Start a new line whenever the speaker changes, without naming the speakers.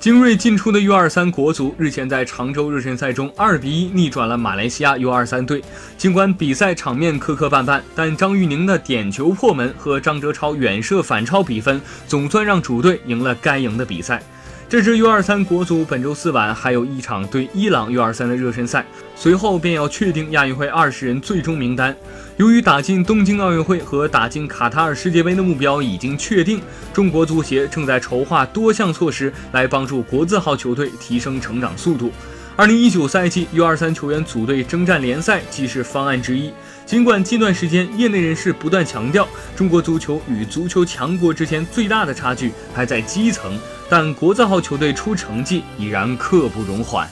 精锐进出的 U23 国足日前在常州热身赛中2比1逆转了马来西亚 U23 队。尽管比赛场面磕磕绊绊，但张玉宁的点球破门和张哲超远射反超比分，总算让主队赢了该赢的比赛。这支 U23 国足本周四晚还有一场对伊朗 U23 的热身赛，随后便要确定亚运会二十人最终名单。由于打进东京奥运会和打进卡塔尔世界杯的目标已经确定，中国足协正在筹划多项措施来帮助国字号球队提升成长速度。二零一九赛季 U23 球员组队征战联赛即是方案之一。尽管近段时间业内人士不断强调，中国足球与足球强国之间最大的差距还在基层，但国字号球队出成绩已然刻不容缓。